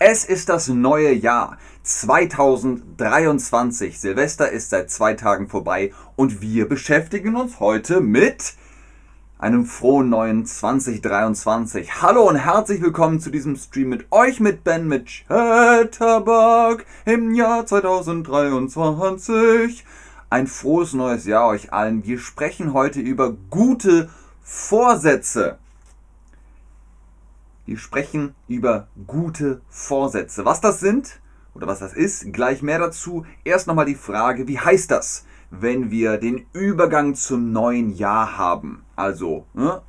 Es ist das neue Jahr 2023. Silvester ist seit zwei Tagen vorbei und wir beschäftigen uns heute mit einem frohen neuen 2023. Hallo und herzlich willkommen zu diesem Stream mit euch, mit Ben, mit Chatterbug im Jahr 2023. Ein frohes neues Jahr euch allen. Wir sprechen heute über gute Vorsätze. Wir sprechen über gute Vorsätze. Was das sind oder was das ist, gleich mehr dazu. Erst nochmal die Frage, wie heißt das, wenn wir den Übergang zum neuen Jahr haben? Also, ne?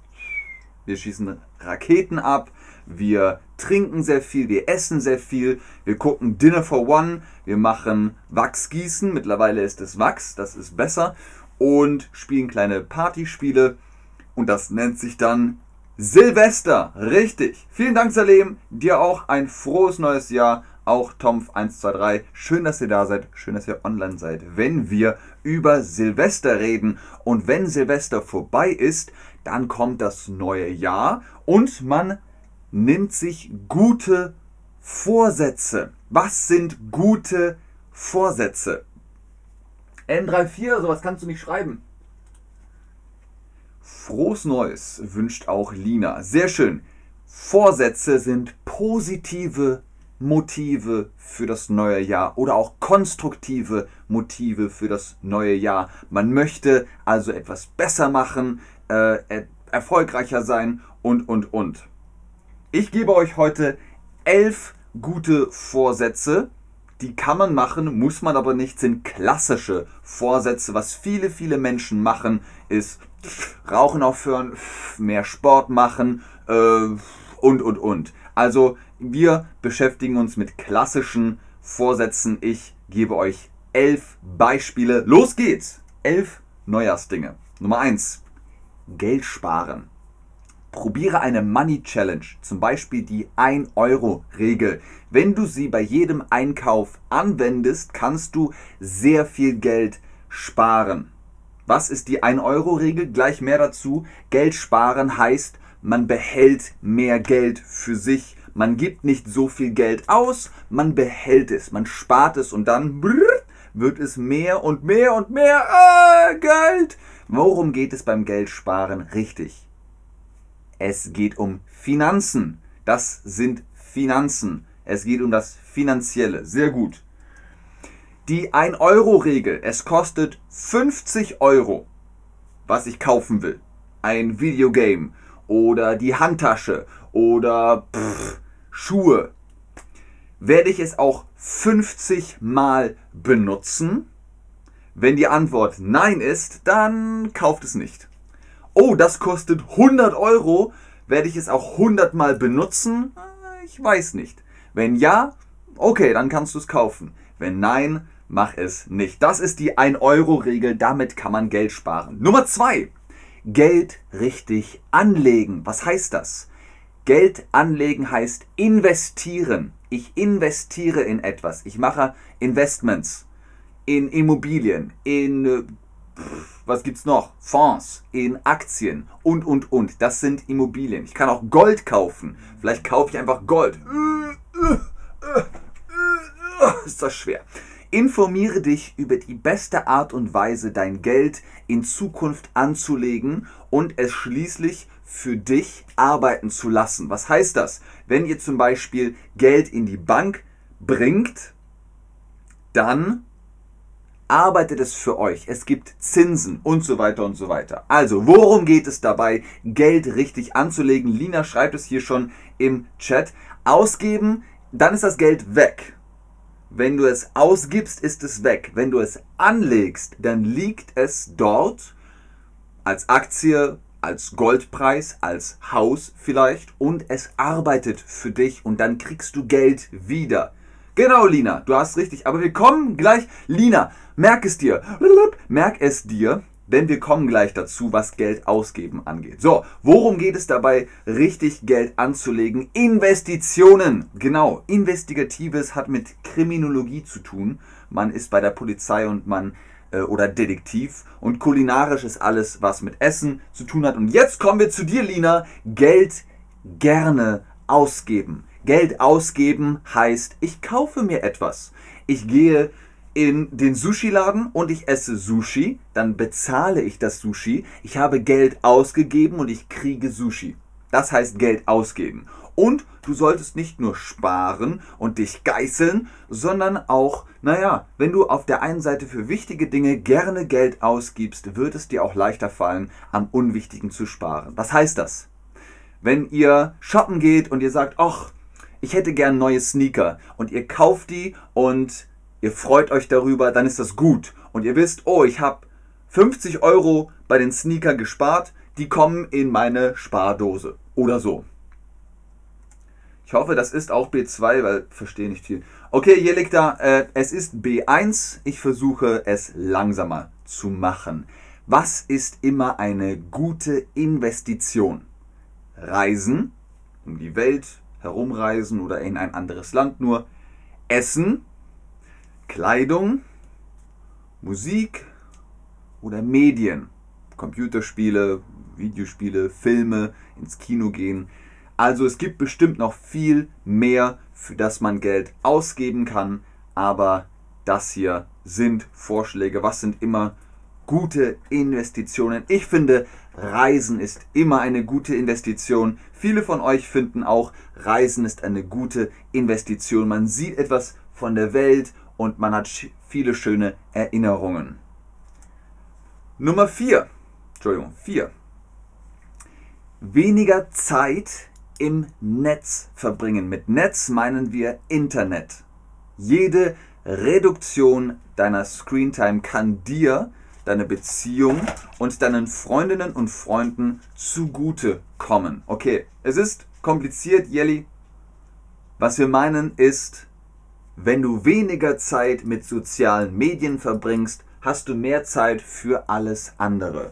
wir schießen Raketen ab, wir trinken sehr viel, wir essen sehr viel, wir gucken Dinner for One, wir machen Wachsgießen, mittlerweile ist es Wachs, das ist besser, und spielen kleine Partyspiele und das nennt sich dann Silvester, richtig. Vielen Dank, Salem. Dir auch ein frohes neues Jahr. Auch Tomf123. Schön, dass ihr da seid. Schön, dass ihr online seid. Wenn wir über Silvester reden und wenn Silvester vorbei ist, dann kommt das neue Jahr und man nimmt sich gute Vorsätze. Was sind gute Vorsätze? N34, sowas kannst du nicht schreiben. Frohes Neues wünscht auch Lina. Sehr schön. Vorsätze sind positive Motive für das neue Jahr oder auch konstruktive Motive für das neue Jahr. Man möchte also etwas besser machen, äh, erfolgreicher sein und, und, und. Ich gebe euch heute elf gute Vorsätze. Die kann man machen, muss man aber nicht, sind klassische Vorsätze. Was viele, viele Menschen machen, ist Rauchen aufhören, mehr Sport machen äh, und, und, und. Also wir beschäftigen uns mit klassischen Vorsätzen. Ich gebe euch elf Beispiele. Los geht's! Elf Neujahrsdinge. Nummer eins: Geld sparen. Probiere eine Money Challenge, zum Beispiel die 1-Euro-Regel. Wenn du sie bei jedem Einkauf anwendest, kannst du sehr viel Geld sparen. Was ist die 1-Euro-Regel? Gleich mehr dazu. Geld sparen heißt, man behält mehr Geld für sich. Man gibt nicht so viel Geld aus, man behält es, man spart es und dann wird es mehr und mehr und mehr äh, Geld. Worum geht es beim Geldsparen? Richtig. Es geht um Finanzen. Das sind Finanzen. Es geht um das Finanzielle. Sehr gut. Die 1-Euro-Regel. Es kostet 50 Euro, was ich kaufen will. Ein Videogame oder die Handtasche oder pff, Schuhe. Werde ich es auch 50 Mal benutzen? Wenn die Antwort Nein ist, dann kauft es nicht. Oh, das kostet 100 Euro. Werde ich es auch 100 Mal benutzen? Ich weiß nicht. Wenn ja, okay, dann kannst du es kaufen. Wenn nein, mach es nicht. Das ist die 1-Euro-Regel, damit kann man Geld sparen. Nummer 2. Geld richtig anlegen. Was heißt das? Geld anlegen heißt investieren. Ich investiere in etwas. Ich mache Investments in Immobilien, in äh, was gibt's noch? Fonds, in Aktien und und und. Das sind Immobilien. Ich kann auch Gold kaufen. Vielleicht kaufe ich einfach Gold. Ist das schwer. Informiere dich über die beste Art und Weise, dein Geld in Zukunft anzulegen und es schließlich für dich arbeiten zu lassen. Was heißt das? Wenn ihr zum Beispiel Geld in die Bank bringt, dann arbeitet es für euch. Es gibt Zinsen und so weiter und so weiter. Also, worum geht es dabei, Geld richtig anzulegen? Lina schreibt es hier schon im Chat. Ausgeben, dann ist das Geld weg. Wenn du es ausgibst, ist es weg. Wenn du es anlegst, dann liegt es dort als Aktie, als Goldpreis, als Haus vielleicht und es arbeitet für dich und dann kriegst du Geld wieder. Genau, Lina, du hast richtig. Aber wir kommen gleich. Lina, merk es dir. Merk es dir, denn wir kommen gleich dazu, was Geld ausgeben angeht. So, worum geht es dabei, richtig Geld anzulegen? Investitionen. Genau, Investigatives hat mit Kriminologie zu tun. Man ist bei der Polizei und man äh, oder Detektiv und kulinarisch ist alles, was mit Essen zu tun hat. Und jetzt kommen wir zu dir, Lina. Geld gerne ausgeben. Geld ausgeben heißt, ich kaufe mir etwas. Ich gehe in den Sushi-Laden und ich esse Sushi, dann bezahle ich das Sushi. Ich habe Geld ausgegeben und ich kriege Sushi. Das heißt Geld ausgeben. Und du solltest nicht nur sparen und dich geißeln, sondern auch, naja, wenn du auf der einen Seite für wichtige Dinge gerne Geld ausgibst, wird es dir auch leichter fallen, am Unwichtigen zu sparen. Was heißt das? Wenn ihr shoppen geht und ihr sagt, ach, ich hätte gern neue Sneaker und ihr kauft die und ihr freut euch darüber, dann ist das gut. Und ihr wisst, oh, ich habe 50 Euro bei den Sneaker gespart, die kommen in meine Spardose oder so. Ich hoffe, das ist auch B2, weil verstehe nicht viel. Okay, hier liegt da, äh, es ist B1. Ich versuche es langsamer zu machen. Was ist immer eine gute Investition? Reisen, um die Welt herumreisen oder in ein anderes Land nur. Essen, Kleidung, Musik oder Medien. Computerspiele, Videospiele, Filme, ins Kino gehen. Also es gibt bestimmt noch viel mehr, für das man Geld ausgeben kann, aber das hier sind Vorschläge. Was sind immer gute Investitionen? Ich finde, Reisen ist immer eine gute Investition. Viele von euch finden auch, Reisen ist eine gute Investition. Man sieht etwas von der Welt und man hat viele schöne Erinnerungen. Nummer 4. Entschuldigung, 4. Weniger Zeit im Netz verbringen. Mit Netz meinen wir Internet. Jede Reduktion deiner Screentime kann dir, deine Beziehung und deinen Freundinnen und Freunden zugute kommen. Okay, es ist kompliziert, Jelly. Was wir meinen ist, wenn du weniger Zeit mit sozialen Medien verbringst, hast du mehr Zeit für alles andere.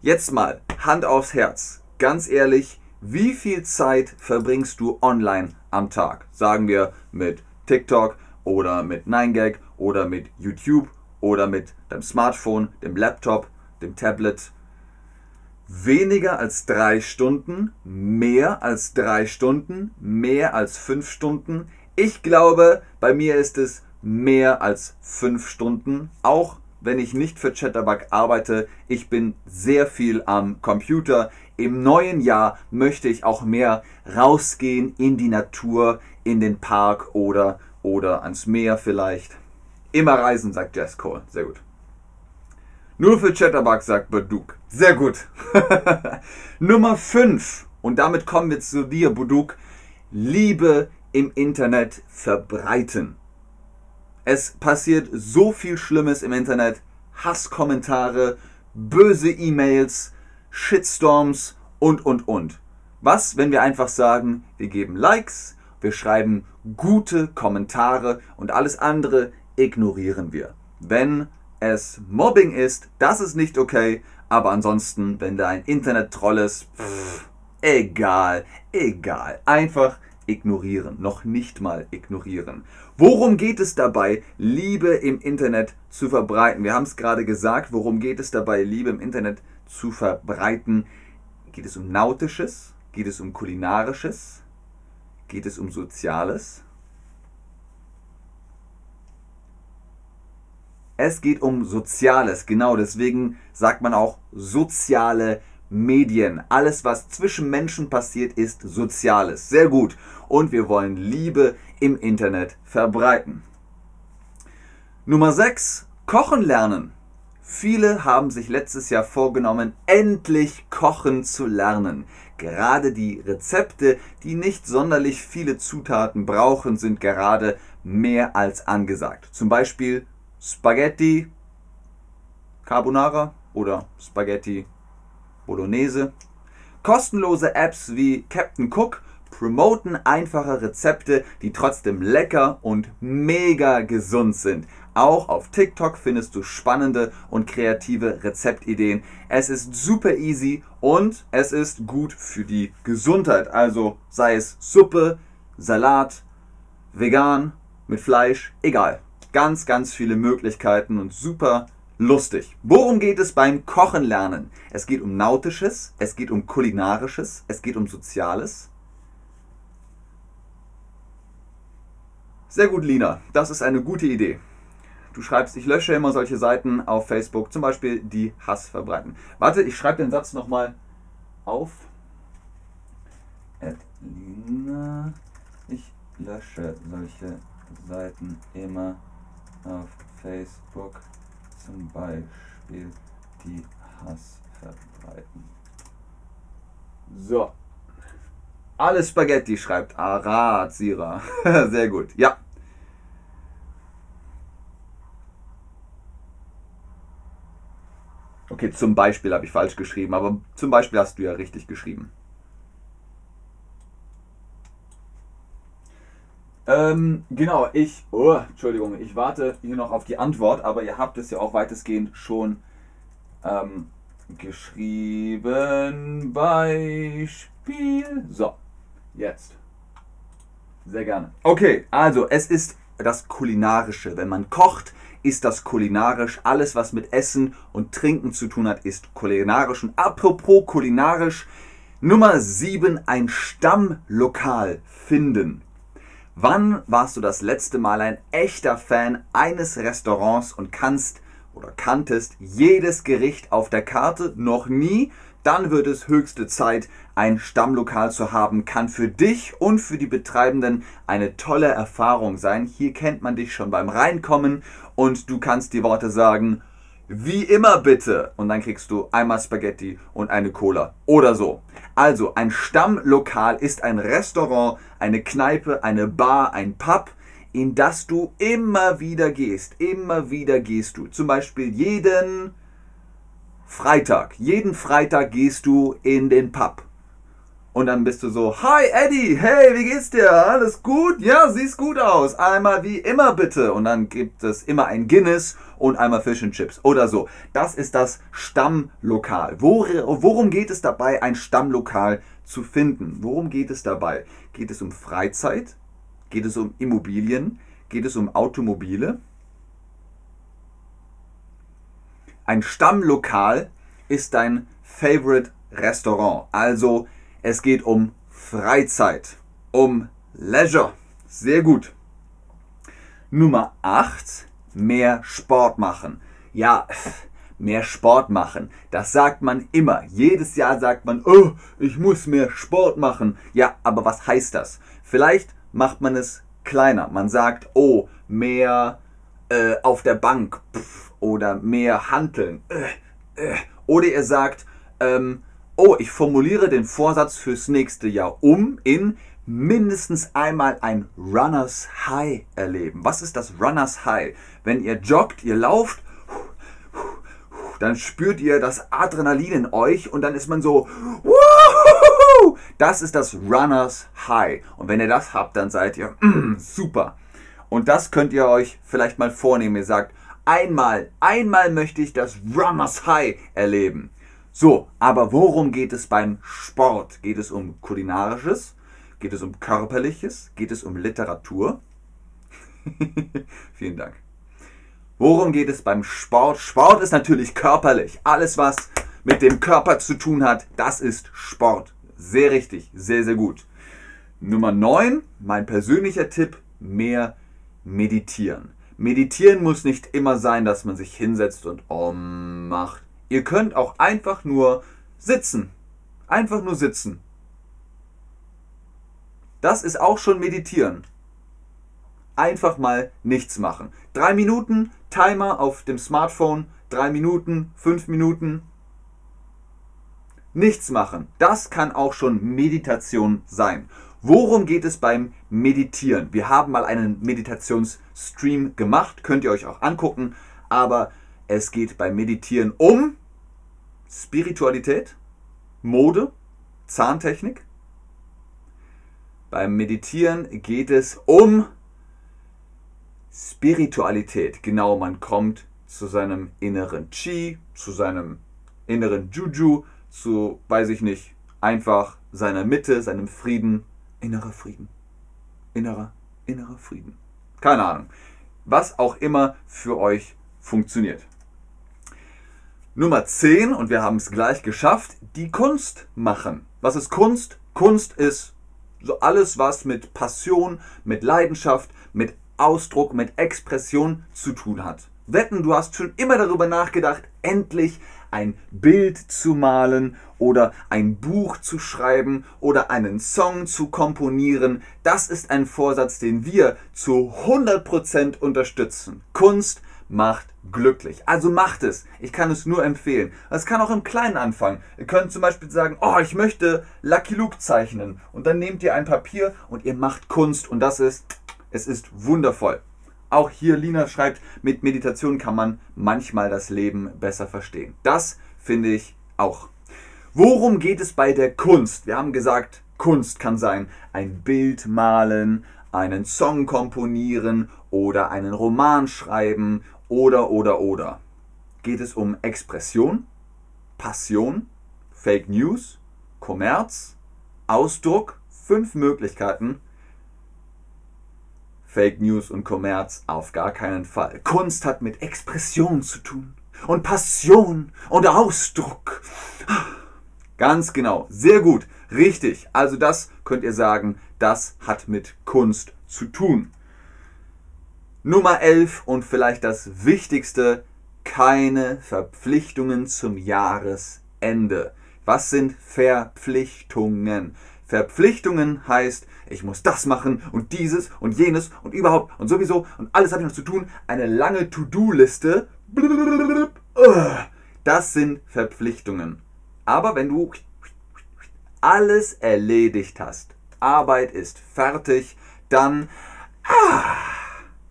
Jetzt mal Hand aufs Herz. Ganz ehrlich, wie viel Zeit verbringst du online am Tag? Sagen wir mit TikTok oder mit 9gag oder mit YouTube oder mit deinem Smartphone, dem Laptop, dem Tablet. Weniger als drei Stunden, mehr als drei Stunden, mehr als fünf Stunden. Ich glaube, bei mir ist es mehr als fünf Stunden, auch wenn ich nicht für Chatterbug arbeite. Ich bin sehr viel am Computer. Im neuen Jahr möchte ich auch mehr rausgehen in die Natur, in den Park oder, oder ans Meer vielleicht. Immer reisen, sagt Jess Cole. Sehr gut. Nur für Chatterbug, sagt Baduk. Sehr gut. Nummer 5. Und damit kommen wir zu dir, Buduk. Liebe im Internet verbreiten. Es passiert so viel Schlimmes im Internet. Hasskommentare, böse E-Mails, Shitstorms und, und, und. Was, wenn wir einfach sagen, wir geben Likes, wir schreiben gute Kommentare und alles andere ignorieren wir. Wenn es Mobbing ist, das ist nicht okay, aber ansonsten, wenn da ein Internet-Troll ist, pff, egal, egal. Einfach ignorieren, noch nicht mal ignorieren. Worum geht es dabei, Liebe im Internet zu verbreiten? Wir haben es gerade gesagt, worum geht es dabei, Liebe im Internet zu verbreiten? Geht es um Nautisches? Geht es um Kulinarisches? Geht es um Soziales? Es geht um Soziales, genau deswegen sagt man auch soziale Medien. Alles, was zwischen Menschen passiert, ist Soziales. Sehr gut. Und wir wollen Liebe im Internet verbreiten. Nummer 6. Kochen lernen. Viele haben sich letztes Jahr vorgenommen, endlich kochen zu lernen. Gerade die Rezepte, die nicht sonderlich viele Zutaten brauchen, sind gerade mehr als angesagt. Zum Beispiel Spaghetti Carbonara oder Spaghetti Bolognese. Kostenlose Apps wie Captain Cook promoten einfache Rezepte, die trotzdem lecker und mega gesund sind. Auch auf TikTok findest du spannende und kreative Rezeptideen. Es ist super easy und es ist gut für die Gesundheit. Also sei es Suppe, Salat, vegan, mit Fleisch, egal. Ganz, ganz viele Möglichkeiten und super lustig. Worum geht es beim Kochen lernen? Es geht um Nautisches, es geht um Kulinarisches, es geht um Soziales. Sehr gut, Lina. Das ist eine gute Idee. Du schreibst, ich lösche immer solche Seiten auf Facebook, zum Beispiel die Hass verbreiten. Warte, ich schreibe den Satz nochmal auf. Lina, ich lösche solche Seiten immer auf Facebook, zum Beispiel die Hass verbreiten. So. Alles Spaghetti, schreibt Arad Sira. Sehr gut. Ja. Okay, zum Beispiel habe ich falsch geschrieben, aber zum Beispiel hast du ja richtig geschrieben. Ähm, genau, ich, oh, Entschuldigung, ich warte hier noch auf die Antwort, aber ihr habt es ja auch weitestgehend schon ähm, geschrieben. Beispiel. So, jetzt. Sehr gerne. Okay, also es ist das Kulinarische. Wenn man kocht, ist das kulinarisch. Alles, was mit Essen und Trinken zu tun hat, ist kulinarisch. Und apropos kulinarisch, Nummer 7, ein Stammlokal finden. Wann warst du das letzte Mal ein echter Fan eines Restaurants und kannst oder kanntest jedes Gericht auf der Karte? Noch nie? Dann wird es höchste Zeit, ein Stammlokal zu haben. Kann für dich und für die Betreibenden eine tolle Erfahrung sein. Hier kennt man dich schon beim Reinkommen und du kannst die Worte sagen, wie immer bitte. Und dann kriegst du einmal Spaghetti und eine Cola oder so. Also ein Stammlokal ist ein Restaurant, eine Kneipe, eine Bar, ein Pub, in das du immer wieder gehst. Immer wieder gehst du. Zum Beispiel jeden Freitag. Jeden Freitag gehst du in den Pub. Und dann bist du so, hi Eddie, hey, wie geht's dir? Alles gut? Ja, siehst gut aus. Einmal wie immer bitte. Und dann gibt es immer ein Guinness und einmal Fish and Chips oder so. Das ist das Stammlokal. worum geht es dabei, ein Stammlokal zu finden? Worum geht es dabei? Geht es um Freizeit? Geht es um Immobilien? Geht es um Automobile? Ein Stammlokal ist dein Favorite Restaurant. Also es geht um Freizeit, um Leisure. Sehr gut. Nummer 8, mehr Sport machen. Ja, mehr Sport machen. Das sagt man immer. Jedes Jahr sagt man, oh, ich muss mehr Sport machen. Ja, aber was heißt das? Vielleicht macht man es kleiner. Man sagt, oh, mehr äh, auf der Bank pff, oder mehr Hanteln. Äh, äh. Oder ihr sagt, ähm, oh, ich formuliere den Vorsatz fürs nächste Jahr um in mindestens einmal ein Runners High erleben. Was ist das Runners High? Wenn ihr joggt, ihr lauft, dann spürt ihr das Adrenalin in euch und dann ist man so, das ist das Runners High. Und wenn ihr das habt, dann seid ihr mm, super. Und das könnt ihr euch vielleicht mal vornehmen. Ihr sagt, einmal, einmal möchte ich das Runners High erleben. So, aber worum geht es beim Sport? Geht es um kulinarisches? Geht es um körperliches? Geht es um Literatur? Vielen Dank. Worum geht es beim Sport? Sport ist natürlich körperlich. Alles, was mit dem Körper zu tun hat, das ist Sport. Sehr richtig, sehr, sehr gut. Nummer 9, mein persönlicher Tipp, mehr meditieren. Meditieren muss nicht immer sein, dass man sich hinsetzt und Om macht. Ihr könnt auch einfach nur sitzen. Einfach nur sitzen. Das ist auch schon meditieren. Einfach mal nichts machen. Drei Minuten, Timer auf dem Smartphone, drei Minuten, fünf Minuten. Nichts machen. Das kann auch schon Meditation sein. Worum geht es beim Meditieren? Wir haben mal einen Meditationsstream gemacht, könnt ihr euch auch angucken, aber es geht beim Meditieren um Spiritualität, Mode, Zahntechnik. Beim Meditieren geht es um Spiritualität. Genau, man kommt zu seinem inneren Chi, zu seinem inneren Juju, zu, weiß ich nicht, einfach seiner Mitte, seinem Frieden, innerer Frieden. Innerer, innerer Frieden. Keine Ahnung. Was auch immer für euch funktioniert. Nummer 10, und wir haben es gleich geschafft, die Kunst machen. Was ist Kunst? Kunst ist so alles, was mit Passion, mit Leidenschaft, mit Ausdruck, mit Expression zu tun hat. Wetten, du hast schon immer darüber nachgedacht, endlich ein Bild zu malen oder ein Buch zu schreiben oder einen Song zu komponieren. Das ist ein Vorsatz, den wir zu 100% unterstützen. Kunst macht glücklich. Also macht es. Ich kann es nur empfehlen. Es kann auch im Kleinen anfangen. Ihr könnt zum Beispiel sagen, oh, ich möchte Lucky Luke zeichnen. Und dann nehmt ihr ein Papier und ihr macht Kunst. Und das ist, es ist wundervoll. Auch hier Lina schreibt, mit Meditation kann man manchmal das Leben besser verstehen. Das finde ich auch. Worum geht es bei der Kunst? Wir haben gesagt, Kunst kann sein, ein Bild malen, einen Song komponieren oder einen Roman schreiben oder oder oder. Geht es um Expression, Passion, Fake News, Kommerz, Ausdruck? Fünf Möglichkeiten Fake News und Kommerz auf gar keinen Fall. Kunst hat mit Expression zu tun und Passion und Ausdruck. Ganz genau, sehr gut, richtig. Also das könnt ihr sagen, das hat mit Kunst zu tun. Nummer 11 und vielleicht das Wichtigste, keine Verpflichtungen zum Jahresende. Was sind Verpflichtungen? Verpflichtungen heißt, ich muss das machen und dieses und jenes und überhaupt und sowieso und alles habe ich noch zu tun. Eine lange To-Do-Liste. Das sind Verpflichtungen. Aber wenn du alles erledigt hast, Arbeit ist fertig, dann ah,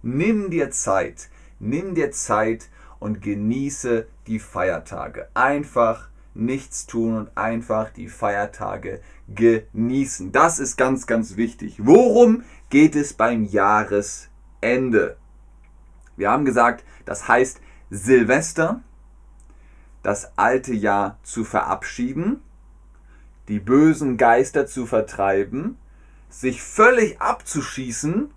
nimm dir Zeit. Nimm dir Zeit und genieße die Feiertage. Einfach nichts tun und einfach die Feiertage genießen. Das ist ganz, ganz wichtig. Worum geht es beim Jahresende? Wir haben gesagt, das heißt Silvester, das alte Jahr zu verabschieden, die bösen Geister zu vertreiben, sich völlig abzuschießen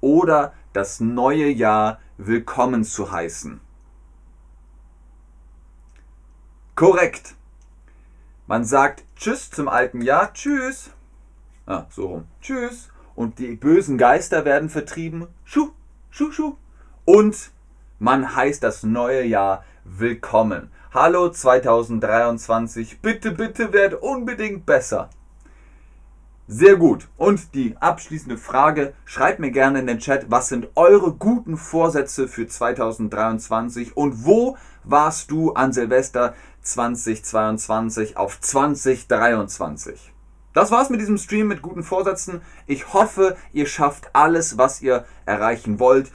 oder das neue Jahr willkommen zu heißen. Korrekt. Man sagt Tschüss zum alten Jahr, Tschüss. Ah, so rum. Tschüss. Und die bösen Geister werden vertrieben. Schuh, schuh, schuh. Und man heißt das neue Jahr willkommen. Hallo 2023. Bitte, bitte werd unbedingt besser. Sehr gut. Und die abschließende Frage, schreibt mir gerne in den Chat, was sind eure guten Vorsätze für 2023 und wo warst du an Silvester 2022 auf 2023? Das war's mit diesem Stream mit guten Vorsätzen. Ich hoffe, ihr schafft alles, was ihr erreichen wollt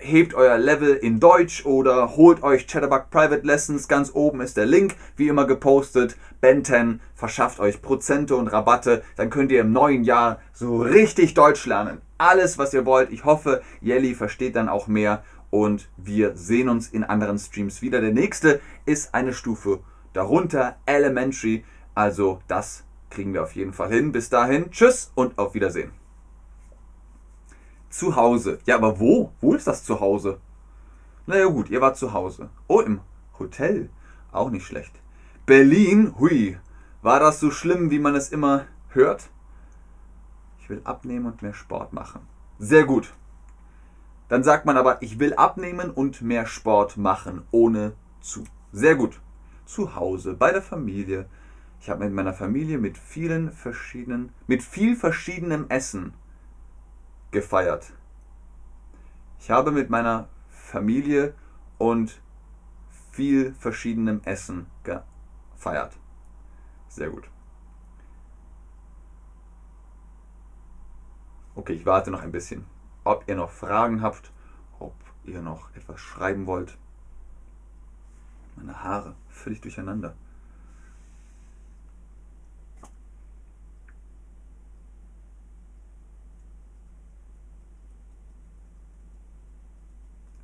hebt euer Level in Deutsch oder holt euch Chatterbug Private Lessons. Ganz oben ist der Link, wie immer gepostet. Ben 10 verschafft euch Prozente und Rabatte. Dann könnt ihr im neuen Jahr so richtig Deutsch lernen. Alles, was ihr wollt. Ich hoffe, Jelly versteht dann auch mehr und wir sehen uns in anderen Streams wieder. Der nächste ist eine Stufe darunter, Elementary. Also das kriegen wir auf jeden Fall hin. Bis dahin, tschüss und auf Wiedersehen. Zu Hause. Ja, aber wo? Wo ist das zu Hause? Naja gut, ihr wart zu Hause. Oh, im Hotel. Auch nicht schlecht. Berlin, hui. War das so schlimm, wie man es immer hört? Ich will abnehmen und mehr Sport machen. Sehr gut. Dann sagt man aber, ich will abnehmen und mehr Sport machen, ohne zu. Sehr gut. Zu Hause, bei der Familie. Ich habe mit meiner Familie mit vielen verschiedenen, mit viel verschiedenem Essen gefeiert. Ich habe mit meiner Familie und viel verschiedenem Essen gefeiert. Sehr gut. Okay, ich warte noch ein bisschen. Ob ihr noch Fragen habt, ob ihr noch etwas schreiben wollt. Meine Haare völlig durcheinander.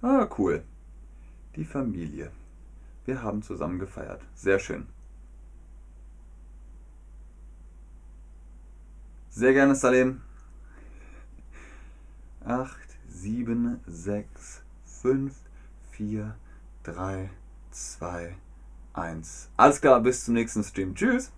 Ah, cool. Die Familie. Wir haben zusammen gefeiert. Sehr schön. Sehr gerne, Salim. 8, 7, 6, 5, 4, 3, 2, 1. Alles klar, bis zum nächsten Stream. Tschüss.